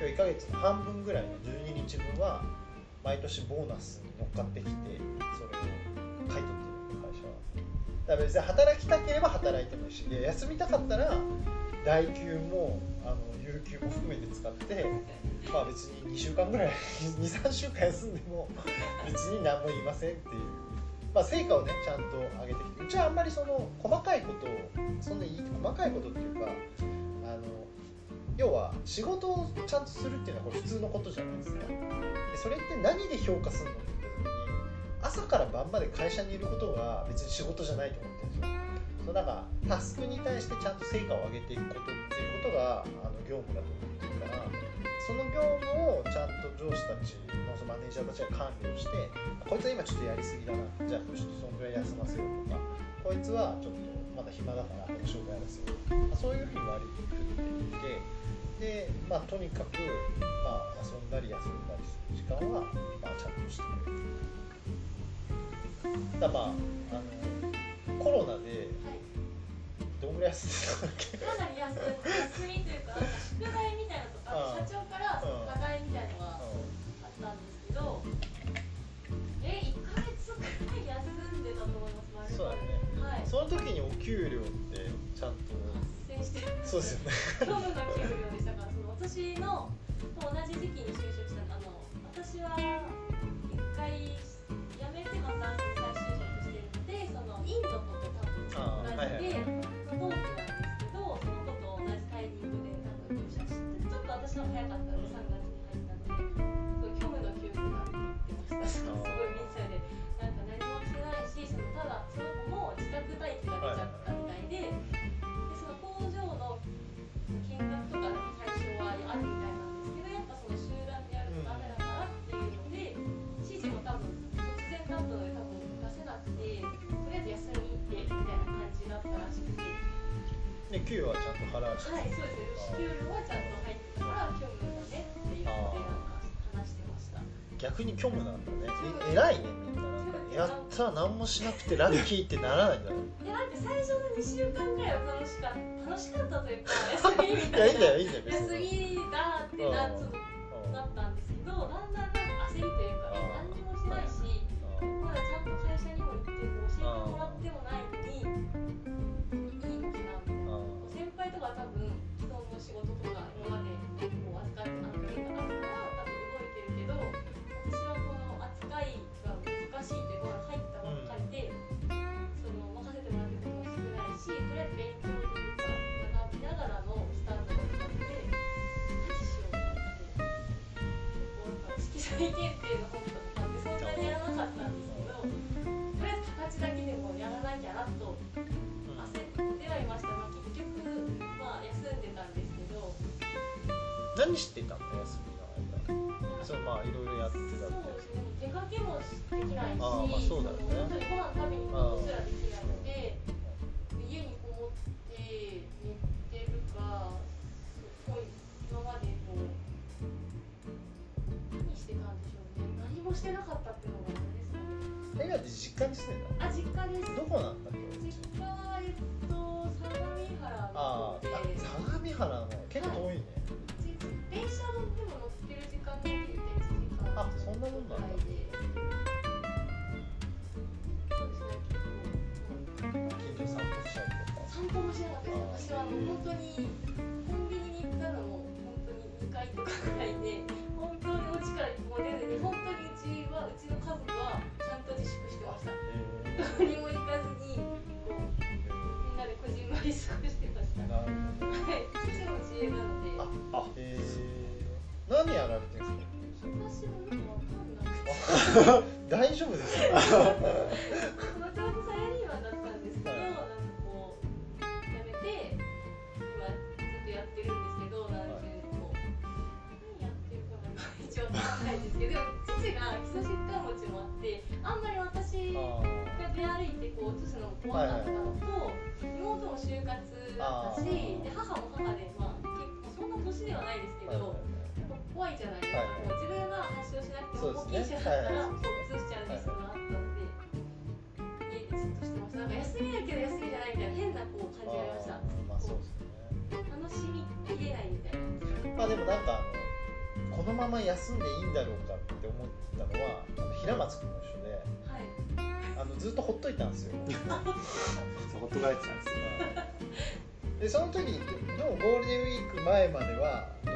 1ヶ月の半分ぐらいの12日分は毎年ボーナスに乗っかってきてそれを買い取ってる会社は。だから別に働きたければ働いてもいいしで休みたかったら代休もあの有給も含めて使ってまあ別に2週間ぐらい23週間休んでも別に何も言いませんっていう、まあ、成果をねちゃんと上げてきてうちはあんまりその細かいことをそんなに細かいことっていうかあの要は仕事をちゃんとするっていうのはこれ普通のことじゃないですか。でそれって何で評価するのって言った時に朝から晩まで会社にいることが別に仕事じゃないと思ってるんですよ。そのなんかタスクに対してちゃんと成果を上げていくことっていうことがあの業務だと思ってるからその業務をちゃんと上司たちのそのマネージャーたちが管理をしてこいつは今ちょっとやりすぎだなじゃあちょっとそのぐらい休ませようとかこいつはちょっとまだ暇だからこの仕事やらせよう。まあそういうふうに割り振っていってでまあとにかく、まあ、遊んだり休んだりする時間は、まあ、ちゃんとしてくれる。だまああのコロナでどんぐらい休んでたんだっけかなり休休みというか、宿題みたいなのとか、社長から課題みたいなのがあったんですけど、え、1ヶ月くらい休んでたと思います、そうだね。はい、その時にお給料ってちゃんと発生してるそうですよね。今日の給料でしたから、その私のと同じ時期に就職したあの私は一回辞めてまた再就職してるので、そのインドと多分同じで、私の方が早かったので3月に入ったので、すごい虚無の記憶がって言ってました。すごいみんなでなんか何もしてないし、そのただその子も自宅待機が出ちゃったみたいで、でその工場の見学とかの対象はあるみたいなんですけど、やっぱその集団でやるとダメだからっていうので、指示も多分突然だったので多分出せなくて、とりあえず休み行ってみたいな感じだったらしくて。で給与はちゃんと払われてはい、そうですね。給料はちゃんと入ってたから、虚無だねなんか話してました。逆に虚無なんだねえ偉いねみんななんかやった何もしなくてラッキーってならないんだねいや、なんか最初の2週間ぐらいは楽しかった、楽しかったというか、休みみいたいな。やいいんだよいいんだよ別休にみだってな、ちょっとなったんですけど、だんだんなんか焦りというか、え何にもしないし、まだちゃんと会社にも行って、教えてもらってもないのに、いいのかなみたいな。先輩とかは多分しいというか入ったばっかりで、その任せてもらってることも少ないしとりあえず勉強というか学びながらのスタートだったので何しよ。うと思って結構なんか色彩検定の本とかってそんなにやらなかったんですけどとりあえず形だけでもやらなきゃなと焦ってはいました。が結局まあ休んでたんですけど何してたの？そうまあいろいろやってたそうってですね出かけもできないしあーまあそうだよね本当にご飯食べに行くことすらできないので家にこもって寝てるかすごい今までこう何してたんでしょうね。何もしてなかったっていうのがあれですかね今って実家に住んでたあ実家ですどこなんだっけ実家はえっと相模原あーの方であ相模原の結構遠いね電車のでも乗って間で1時間あそんなもんなんだ。ぐらいでそうですね結構近所散歩したりとか散歩もしなかった私はあの本当にコンビニに行ったのも本当に2回とかぐらいで本当にお家からもう出ずに本当にうちはうちの家族はちゃんと自粛してましたえどこにも行かずにこうみんなでこじんまり過ごしてましたはい父も知恵なのでああえー、何やられてるんです私もよくわかんなくてか大丈夫ですかもともとサラリーマンだったんですけど、なんかこう辞めて今ずっとやってるんですけど、なんていうこう何やってるかが一応わかんないんですけど、父が基礎疾患持ちもあって、あんまり私あが出歩いてこう移すのも怖かったのと、妹も就活だったし、で母も母でまあ結構そんな年ではないですけど。怖いじゃないですか、はい自分が発症しなくてもですね保険者だったらう移しちゃうリスクがあったので、家でずっとしてましたなんか休みだけど休みじゃないみたいな変なこう感じがありましたまあそうですね楽しみきれないみたいなまあでもなんかあのこのまま休んでいいんだろうかって思ったのはあの平松君も一緒ではいあのずっとほっといたんですよ。ほっとかれてたんですよ。でその時にでもゴールデンウィーク前まではど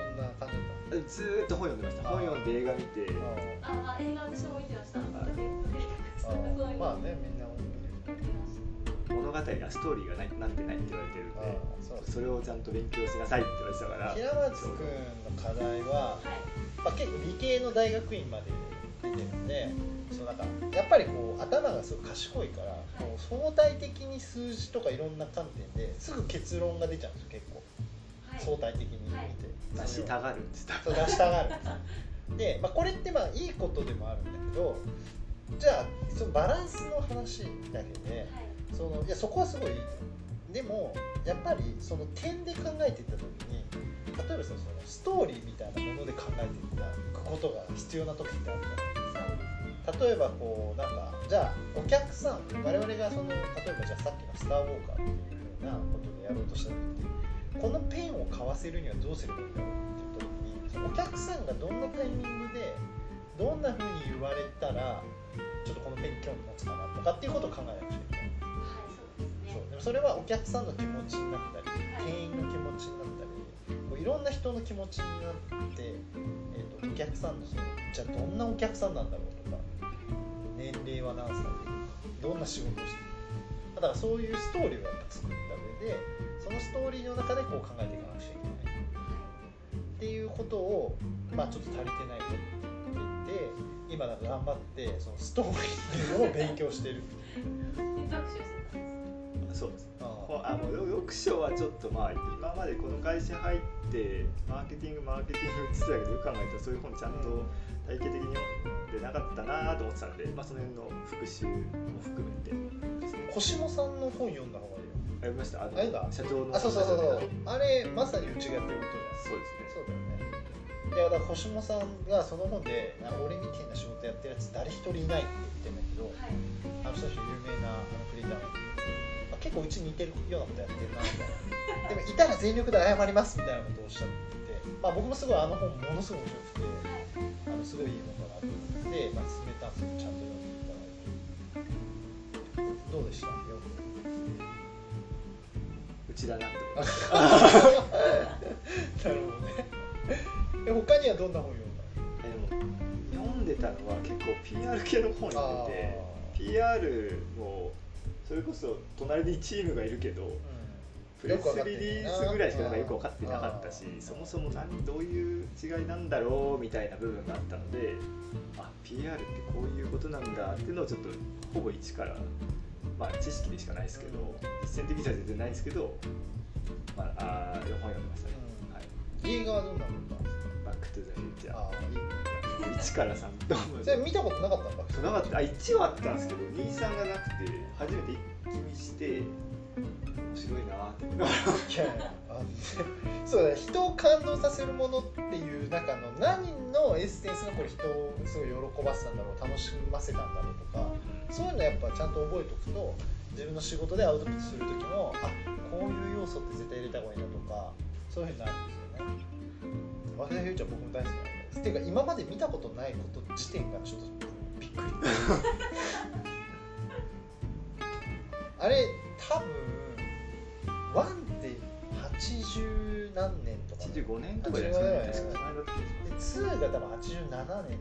ずーっと本読んでました。本読んで映画見て。すああ映画私も見てました。まあねみんな物語がストーリーがないなってないって言われてるんでそそれをちゃんと勉強しなさいって言われてたから。平松君の課題は、はいまあ、結構理系の大学院まで出てるんでそうなんかやっぱりこう頭がすごい賢いからこう相対的に数字とかいろんな観点ですぐ結論が出ちゃうんですよ結構。はい相対的に見て、はい。出したがるんです。そう出したがる。んですで、まあ、これってまあいいことでもあるんだけどじゃあそのバランスの話だけではい。そのいやそこはすごいいいとでもやっぱりその点で考えていった時に例えばさそのストーリーみたいなもので考えていくことが必要な時ってあるじゃないそう例えばこうなんかじゃあお客さん我々がその例えばじゃあさっきの「スター・ウォーカー」っていうふうなことでやろうとした時ってこのペンを買わせるにはどうすればいいんだろうって言った時にお客さんがどんなタイミングでどんなふうに言われたらちょっとこのペンに興味持つかなとかっていうことを考えなくちゃいけない。はいそうですね。でもそれはお客さんの気持ちになったり店員の気持ちになったりこういろんな人の気持ちになって、えー、とお客さんのそのじゃあどんなお客さんなんだろうとか年齢は何歳でどんな仕事をしてるだからそういうストーリーをやっぱ作った上でそのストーリーの中でこう考えていかなくちゃいけないっていうことをまあちょっと足りてないとって言って今だから頑張ってそのストーリーっていうのを勉強してる そうです。あほあもう読書はちょっとまあ今までこの会社入ってマーケティングマーケティングって言ってたけどよく考えたらそういう本ちゃんと体系的に読んでなかったなと思ってたんで、まあ、その辺の復習も含めてですね。星野さんの本読んだ方がいいよ読みました？あのあれだ社長のあそうそうそう。そうあれまさにうちがやってることそうですじゃんそうだよね。いやだから星野さんがその本で俺みたいな仕事やってるやつ誰一人いないって言ってんだけどはい。あの人たち有名なあのクリエイターまあ、結構うち似てるようなことやってるなみたいな。でもいたら全力で謝りますみたいなことをおっしゃってて、まあ、僕もすごいあの本ものすごい面白くてあのすごいいい本だなと思って、まあ、進めたんですけどちゃんと読んでいただいて。どうでした？ちだなって思ってなるほどねえ他にはどんな本読んだ？えでも読んでたのは結構 PR 系の本読んでて PR もそれこそ隣にチームがいるけどプレスリリースぐらいしかなんかよく分かってなかったしそもそも何どういう違いなんだろうみたいな部分があったのであ PR ってこういうことなんだっていうのをちょっとほぼ一からまあ知識でしかないですけど実践的じゃ全然ないですけど、まあ、あー本読んでましたね、はい、映画はどんなの見たんですバックトゥザフューチャかああいいね。ー1から3とそれ見たことなかったんだなかった。あ1はあったんですけど23がなくて初めて一気見して面白いなって。思いやいそうだね人を感動させるものっていう中の何のエッセンスがこれ人をすごい喜ばせたんだろう楽しませたんだろうとかそういうのやっぱちゃんと覚えておくと自分の仕事でアウトプットする時もあこういう要素って絶対入れた方がいいなとかそういうふうになるんですよね。ワクザフューチャー僕も大好きなんですっていうか今まで見たことないこと時点がちょっとびっくり あれ多分ワンって80何年とか、85年とかじゃないですか。ね確か。で2が多分87年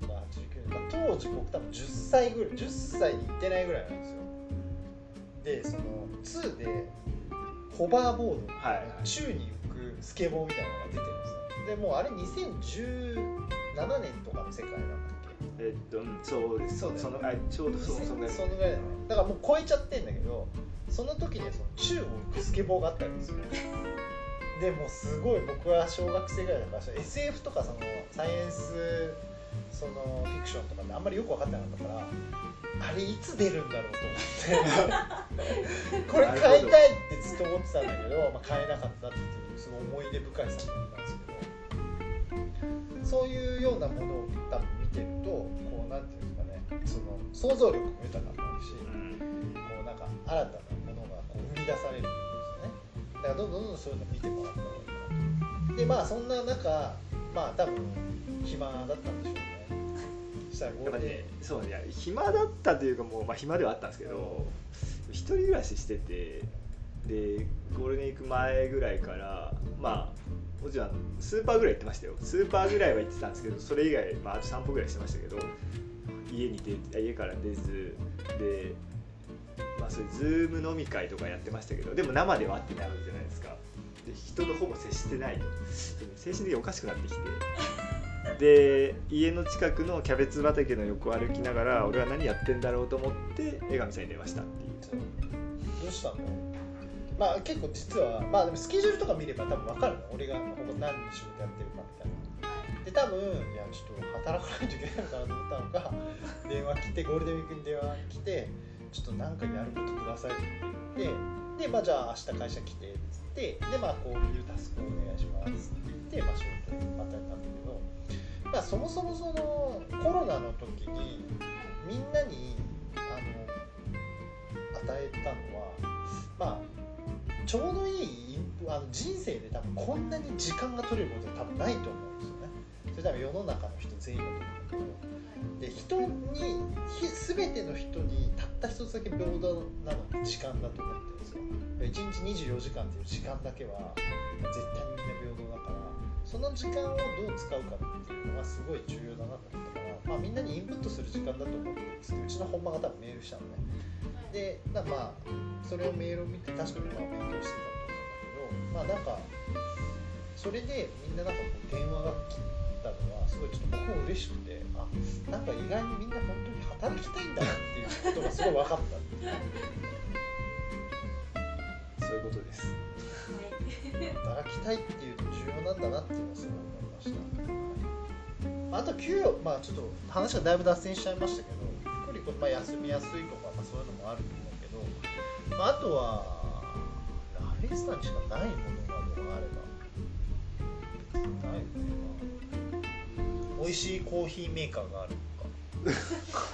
とか89年、まあ、当時僕多分10歳ぐらい10歳に行ってないぐらいなんですよ。でその2でホバーボード、はいはい宙に浮くスケボーみたいなのが出てるんですよ。でもうあれ2017年とかの世界なんだっけ？えっとうんそうですそうね。そのあちょうどそうそのぐらい。そのぐらいだね。だからもう超えちゃってんだけどその時にはその宙を浮くスケボーがあったんですよ でもうすごい僕は小学生ぐらいだから SF とかそのサイエンスそのフィクションとかってあんまりよく分かってなかったからあれいつ出るんだろうと思って。これ買いたいってずっと思ってたんだけど、まあ、買えなかったっていうすごい思い出深い作品なんですけど。そういうようなものを多分見てるとこうなんていうんですかねその想像力も豊かになるし、うん。こうなんか新たな生み出されるんですよね。だからどんどんどんどんそういうの見てもらった方がいいなでまあそんな中まあ多分暇だったんでしょうね。したらやっぱゴールデねそうね。暇だったというかもう、まあ、暇ではあったんですけど一人暮らししててでゴールデンウィーク前ぐらいからまあもちろんスーパーぐらい行ってましたよ。スーパーぐらいは行ってたんですけどそれ以外、まあ、あと散歩ぐらいしてましたけど家に出家から出ずでまあそういうズーム飲み会とかやってましたけどでも生では会ってないわけじゃないですか。で人とほぼ接してない。とで精神的におかしくなってきて。で家の近くのキャベツ畑の横を歩きながら俺は何やってんだろうと思って江上さんに電話したっていう。どうしたの？まあ結構実はまあでもスケジュールとか見れば多分分かるの。俺がここ何日仕事やってるかみたいな。で多分いやちょっと働かないといけないのかなと思ったのが 電話来てゴールデンウィークに電話来てちょっと何かやることくださいって言ってでまあじゃあ明日会社来てっつってでまあこういうタスクをお願いしますって言ってまあ仕事を与えたんだけどまあそもそもそのコロナの時にみんなにあの与えたのはまあちょうどいいあの人生で多分こんなに時間が取れることは多分ないと思うんですよね。それ多分世の中の人全員だと思うんだけどで人にひ全ての人にたった一つだけ平等なのって時間だと思ってるんですよ。1日24時間っていう時間だけは絶対にみんな平等だからその時間をどう使うかっていうのがすごい重要だなと思ったから、まあ、みんなにインプットする時間だと思ってるんですけどうちの本間が多分メールしたのね。でまあそれをメールを見て確かにまあ勉強してたと思うんだけどまあなんかそれでみんななんかこう電話が来たのはすごいちょっと僕も嬉しくてあなんか意外にみんな本当に働きたいんだなっていうことがすごい分かった。っていうそういうことです。働きたいっていうと重要なんだなっていうのはすごい思いました。あと給与まあちょっと話がだいぶ脱線しちゃいましたけどゆっくり、まあ、休みやすいとか、まあ、そういうのもあると思うけど、まあ、あとはラフェスタにしかないものなどがあれば。ないよね、まあ、美味しいコーヒーメーカーがあるとか。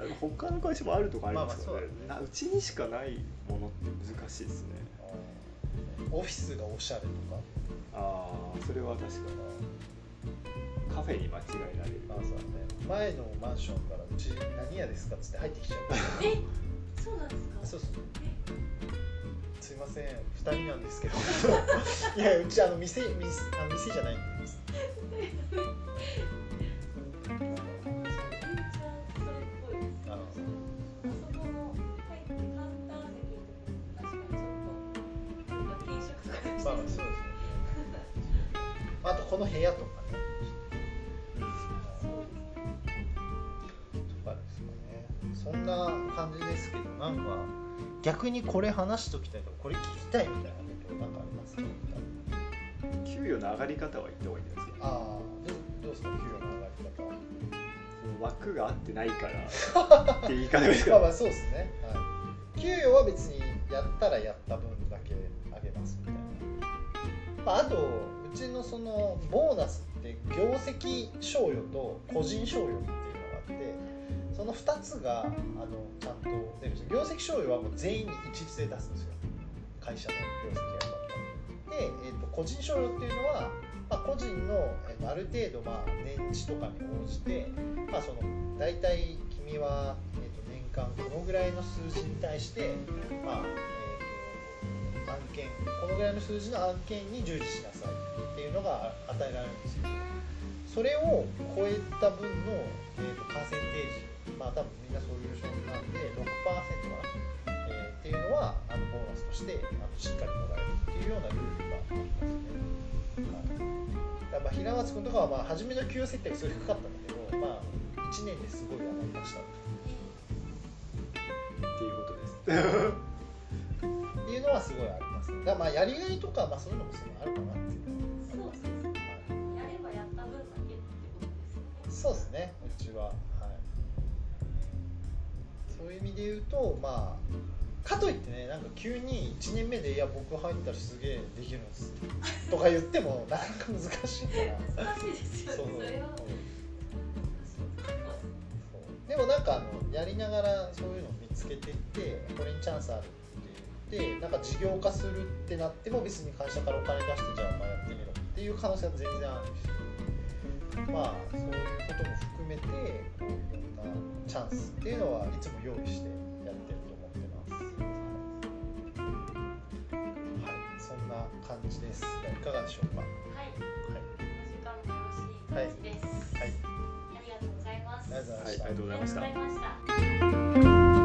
他の会社もあるとかありますよね、まあまあなうちにしかないものって難しいですね。オフィスがおしゃれとか。ああそれは確かに。カフェに間違えられるまずはね。前のマンションからうち何屋ですかっつって入ってきちゃうえそうなんですか？そうそう。すいません。二人なんですけど。いやうちあの店店あの店じゃないんです この部屋とかね。とかですかね。そんな感じですけどなんか逆にこれ話しときたいとかこれ聞きたいみたいなことなんかあります？か給与の上がり方は言った方がいいんじゃないですかああどうどうですか？給与の上がり方は。枠が合ってないから。って言い方ですか？まあまあそうですね、はい、給与は別にやったらやった分だけあげますみたいな、まあ、あとうちのそのボーナスって業績賞与と個人賞与っていうのがあってその2つがあのちゃんと出るんですよ業績賞与はもう全員に一律で出すんですよ会社の業績が良かったで、えー、と個人賞与っていうのは、まあ、個人の、えーとある程度まあ年次とかに応じて、まあ、その大体君は、えー、と年間このぐらいの数字に対して、まあ、件このぐらいの数字の案件に従事しなさいっていうのが与えられるんですけどそれを超えた分の、えー、とパーセンテージまあ多分みんなそういう商品なんで6%かな、えーっていうのはあのボーナスとしてあのしっかりもらえるっていうようなルールがありますね。はい。だからまあ平松君とかはまあ初めの給与設定がすごい低かったんだけど、まあ、1年ですごい上がりました。っっていうことです。ていうのはすごいあります、ね、だまあやりがいとか、まあ、そういうのもすごいあるかなっていうのはありますね。やればやった分だけってことですよねそうですね、うちは。はい、そういう意味で言うと、まあ、かといってね、なんか急に1年目で、いや、僕入ったらすげえできるんですとか言っても、なかなか難しいから。難しいですよそうねそれはそうでもなんかあのやりながらそういうのを見つけていってこれにチャンスあるってなんか事業化するってなっても別に会社からお金出してじゃあまあやってみろっていう可能性は全然あるしまあそういうことも含めてこういろんなチャンスっていうのはいつも用意してやってると思ってます。はい、そんな感じです。いかがでしょうか？ははい、い、お時間もよろしい感じです。はい、ありがとうございます。ありがとうございましたはいありがとうございましたありがとうございました。